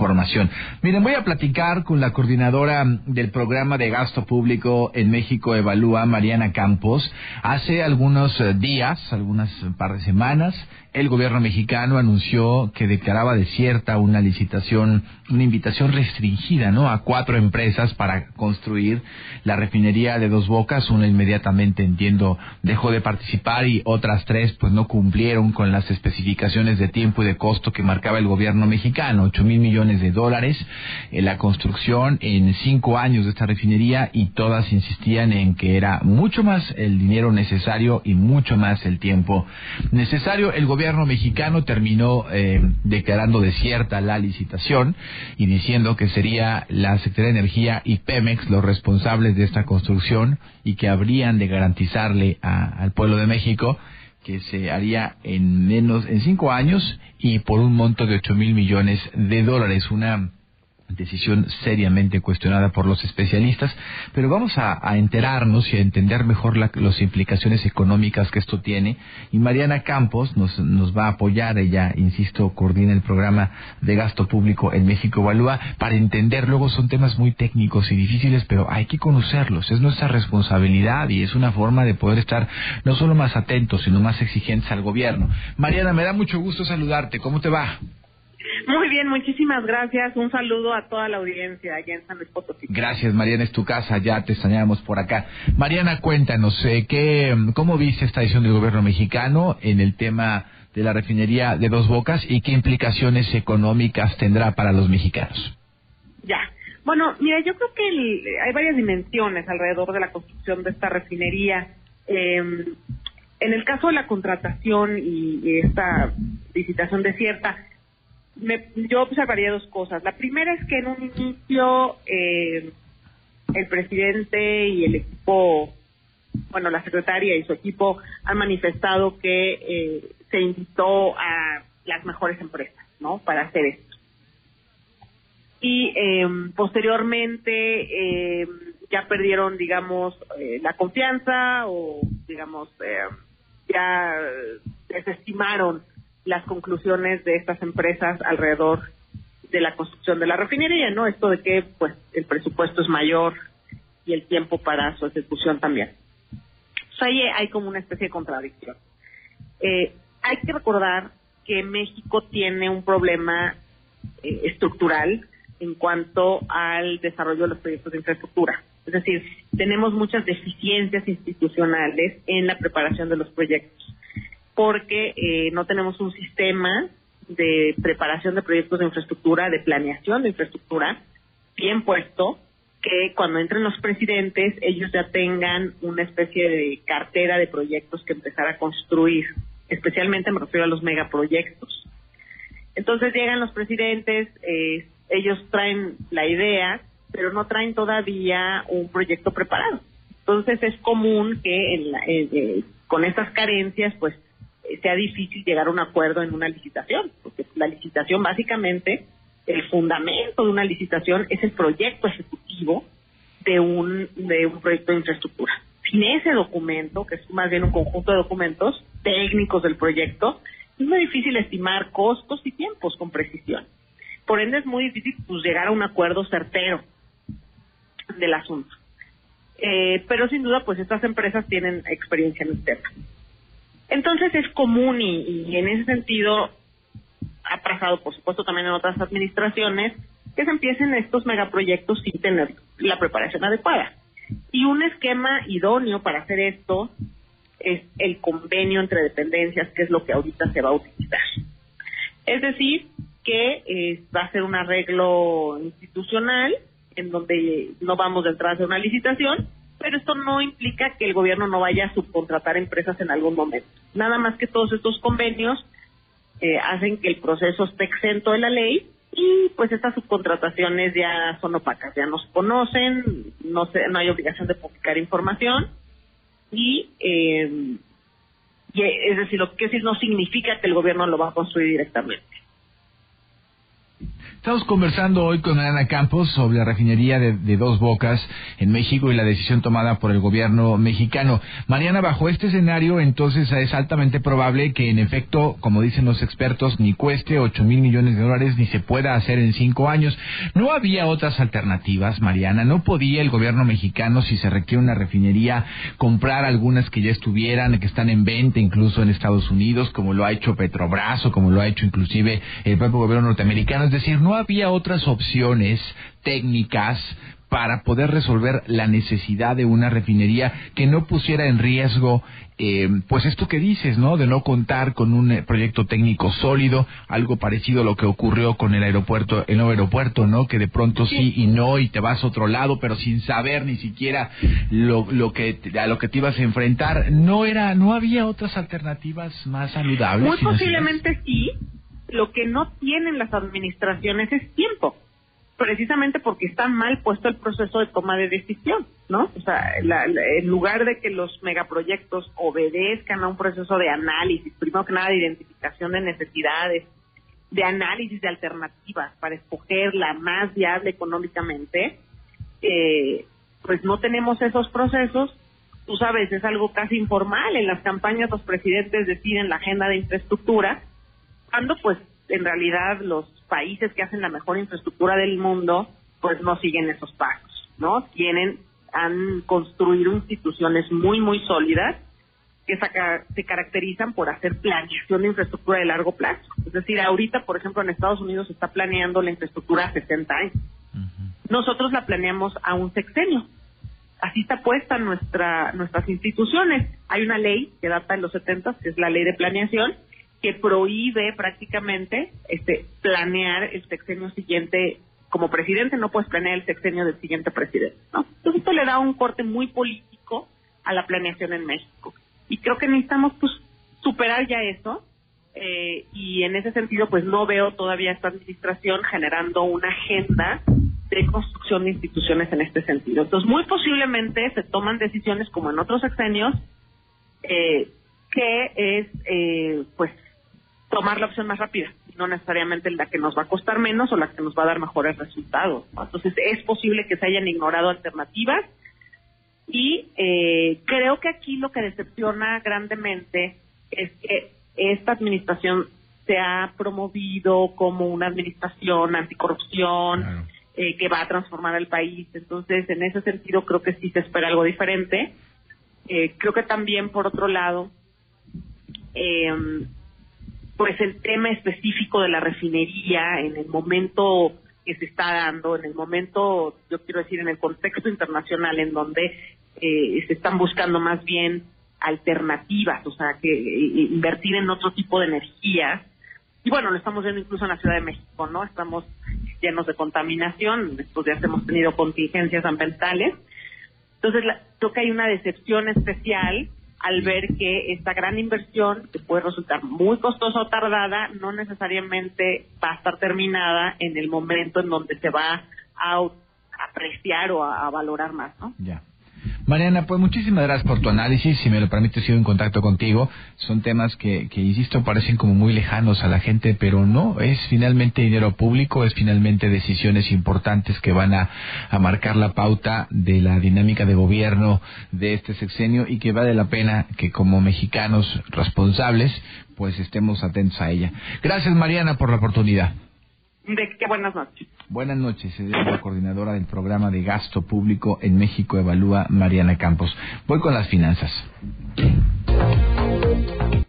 información. Miren, voy a platicar con la coordinadora del programa de gasto público en México Evalúa, Mariana Campos. Hace algunos eh, días, algunas par de semanas, el gobierno mexicano anunció que declaraba desierta una licitación, una invitación restringida, ¿no? A cuatro empresas para construir la refinería de Dos Bocas. Una inmediatamente, entiendo, dejó de participar y otras tres, pues no cumplieron con las especificaciones de tiempo y de costo que marcaba el gobierno mexicano. Ocho mil millones de dólares en la construcción en cinco años de esta refinería y todas insistían en que era mucho más el dinero necesario y mucho más el tiempo necesario. El gobierno mexicano terminó eh, declarando desierta la licitación y diciendo que sería la Secretaría de Energía y Pemex los responsables de esta construcción y que habrían de garantizarle al pueblo de México que se haría en menos en cinco años y por un monto de ocho mil millones de dólares una decisión seriamente cuestionada por los especialistas, pero vamos a, enterarnos y a entender mejor las implicaciones económicas que esto tiene. Y Mariana Campos nos, nos va a apoyar, ella, insisto, coordina el programa de gasto público en México Evalúa, para entender, luego son temas muy técnicos y difíciles, pero hay que conocerlos, es nuestra responsabilidad y es una forma de poder estar no solo más atentos, sino más exigentes al gobierno. Mariana, me da mucho gusto saludarte, ¿cómo te va? Muy bien, muchísimas gracias. Un saludo a toda la audiencia allá en San Luis Potosí. Gracias, Mariana, es tu casa, ya te extrañamos por acá. Mariana, cuéntanos, eh, ¿qué, ¿cómo viste esta decisión del gobierno mexicano en el tema de la refinería de Dos Bocas y qué implicaciones económicas tendrá para los mexicanos? Ya. Bueno, mira, yo creo que hay varias dimensiones alrededor de la construcción de esta refinería. Em, en el caso de la contratación y, y esta licitación desierta, yo observaría dos cosas. La primera es que en un inicio eh, el presidente y el equipo, bueno, la secretaria y su equipo han manifestado que eh, se invitó a las mejores empresas, ¿no? Para hacer esto. Y em, posteriormente em, ya perdieron, digamos, eh, la confianza o, digamos, em, ya desestimaron las conclusiones de estas empresas alrededor de la construcción de la refinería, ¿no? Esto de que pues el presupuesto es mayor y el tiempo para su ejecución también. O ahí hay como una especie de contradicción. Eh, hay que recordar que México tiene un problema eh, estructural en cuanto al desarrollo de los proyectos de infraestructura. Es decir, tenemos muchas deficiencias institucionales en la preparación de los proyectos porque eh, no tenemos un sistema de preparación de proyectos de infraestructura, de planeación de infraestructura bien puesto, que cuando entren los presidentes ellos ya tengan una especie de cartera de proyectos que empezar a construir, especialmente me refiero a los megaproyectos. Entonces llegan los presidentes, eh, ellos traen la idea, pero no traen todavía un proyecto preparado. Entonces es común que en eh, con estas carencias, pues sea difícil llegar a un acuerdo en una licitación, porque la licitación básicamente, el fundamento de una licitación es el proyecto ejecutivo de un, de un proyecto de infraestructura. Sin ese documento, que es más bien un conjunto de documentos técnicos del proyecto, es muy difícil estimar costos y tiempos con precisión. Por ende es muy difícil pues, llegar a un acuerdo certero del asunto. Eh, pero sin duda, pues estas empresas tienen experiencia en el tema. Entonces es común y, en ese sentido ha pasado, por supuesto, también en otras administraciones, que se empiecen estos megaproyectos sin tener la preparación adecuada. Y un esquema idóneo para hacer esto es el convenio entre dependencias, que es lo que ahorita se va a utilizar. Es decir, que eh, va a ser un arreglo institucional en donde no vamos a entrar a una licitación, pero esto no implica que el gobierno no vaya a subcontratar empresas en algún momento. Nada más que todos estos convenios eh, hacen que el proceso esté exento de la ley y pues estas subcontrataciones ya son opacas, ya nos conocen, no, no hay obligación de publicar información y, eh, y es decir, lo que decir no significa que el gobierno lo va a construir directamente. Estamos conversando hoy con Ana Campos sobre la refinería de, Dos Bocas en México y la decisión tomada por el gobierno mexicano. Mariana, bajo este escenario, entonces es altamente probable que en efecto, como dicen los expertos, ni cueste ocho mil millones de dólares ni se pueda hacer en cinco años. ¿No había otras alternativas, Mariana? ¿No podía el gobierno mexicano, si se requiere una refinería, comprar algunas que ya estuvieran, que están en venta incluso en Estados Unidos, como lo ha hecho Petrobras o como lo ha hecho inclusive el propio gobierno norteamericano? Es decir, no no había otras opciones técnicas para poder resolver la necesidad de una refinería que no pusiera en riesgo, eh, pues esto que dices, ¿no? De no contar con un eh, proyecto técnico sólido, algo parecido a lo que ocurrió con el aeropuerto, el nuevo aeropuerto, ¿no? Que de pronto sí. y no y te vas a otro lado, pero sin saber ni siquiera lo, lo que a lo que te ibas a enfrentar. No era, no había otras alternativas más saludables. Muy posiblemente sí, lo que no tienen las administraciones es tiempo, precisamente porque está mal puesto el proceso de toma de decisión, ¿no? O sea, en lugar de que los megaproyectos obedezcan a un proceso de análisis, primero que nada de identificación de necesidades, de análisis de alternativas para escoger la más viable económicamente, eh, pues no tenemos esos procesos. Tú sabes, es algo casi informal. En las campañas los presidentes deciden la agenda de infraestructura cuando pues en realidad los países que hacen la mejor infraestructura del mundo pues no siguen esos pasos, ¿no? Tienen, han construido instituciones muy, muy sólidas que se caracterizan por hacer planeación de infraestructura de largo plazo. Es decir, ahorita, por ejemplo, en Estados Unidos se está planeando la infraestructura a 60 años. Nosotros la planeamos a un sexenio. Así está puesta nuestra, nuestras instituciones. Hay una ley que data de los 70, que es la ley de planeación, que prohíbe prácticamente este planear el sexenio siguiente como presidente, no puedes planear el sexenio del siguiente presidente, ¿no? Entonces esto le da un corte muy político a la planeación en México. Y creo que necesitamos pues superar ya eso eh, y en ese sentido pues no veo todavía esta administración generando una agenda de construcción de instituciones en este sentido. Entonces muy posiblemente se toman decisiones como en otros sexenios eh, que es eh, pues tomar la opción más rápida, no necesariamente la que nos va a costar menos o la que nos va a dar mejores resultados. Entonces es posible que se hayan ignorado alternativas y eh, creo que aquí lo que decepciona grandemente es que esta administración se ha promovido como una administración anticorrupción eh, que va a transformar al país. Entonces, en ese sentido, creo que sí se espera algo diferente. Eh, creo que también, por otro lado, eh, pues el tema específico de la refinería en el momento que se está dando, en el momento, yo quiero decir, en el contexto internacional en donde eh, se están buscando más bien alternativas, o sea, que eh, invertir en otro tipo de energías. Y bueno, lo estamos viendo incluso en la Ciudad de México, ¿no? Estamos llenos de contaminación, estos días hemos tenido contingencias ambientales. Entonces, creo que hay una decepción especial al ver que esta gran inversión, que puede resultar muy costosa o tardada, no necesariamente va a estar terminada en el momento en donde se va a apreciar o a, valorar más, ¿no? Ya. Mariana, pues muchísimas gracias por tu análisis. Si me lo permite, sigo en contacto contigo. Son temas que, que, insisto, parecen como muy lejanos a la gente, pero no. Es finalmente dinero público, es finalmente decisiones importantes que van a, a marcar la pauta de la dinámica de gobierno de este sexenio y que vale la pena que como mexicanos responsables, pues estemos atentos a ella. Gracias, Mariana, por la oportunidad. Buenas noches. Buenas noches, es la coordinadora del programa de gasto público en México Evalúa, Mariana Campos. Voy con las finanzas.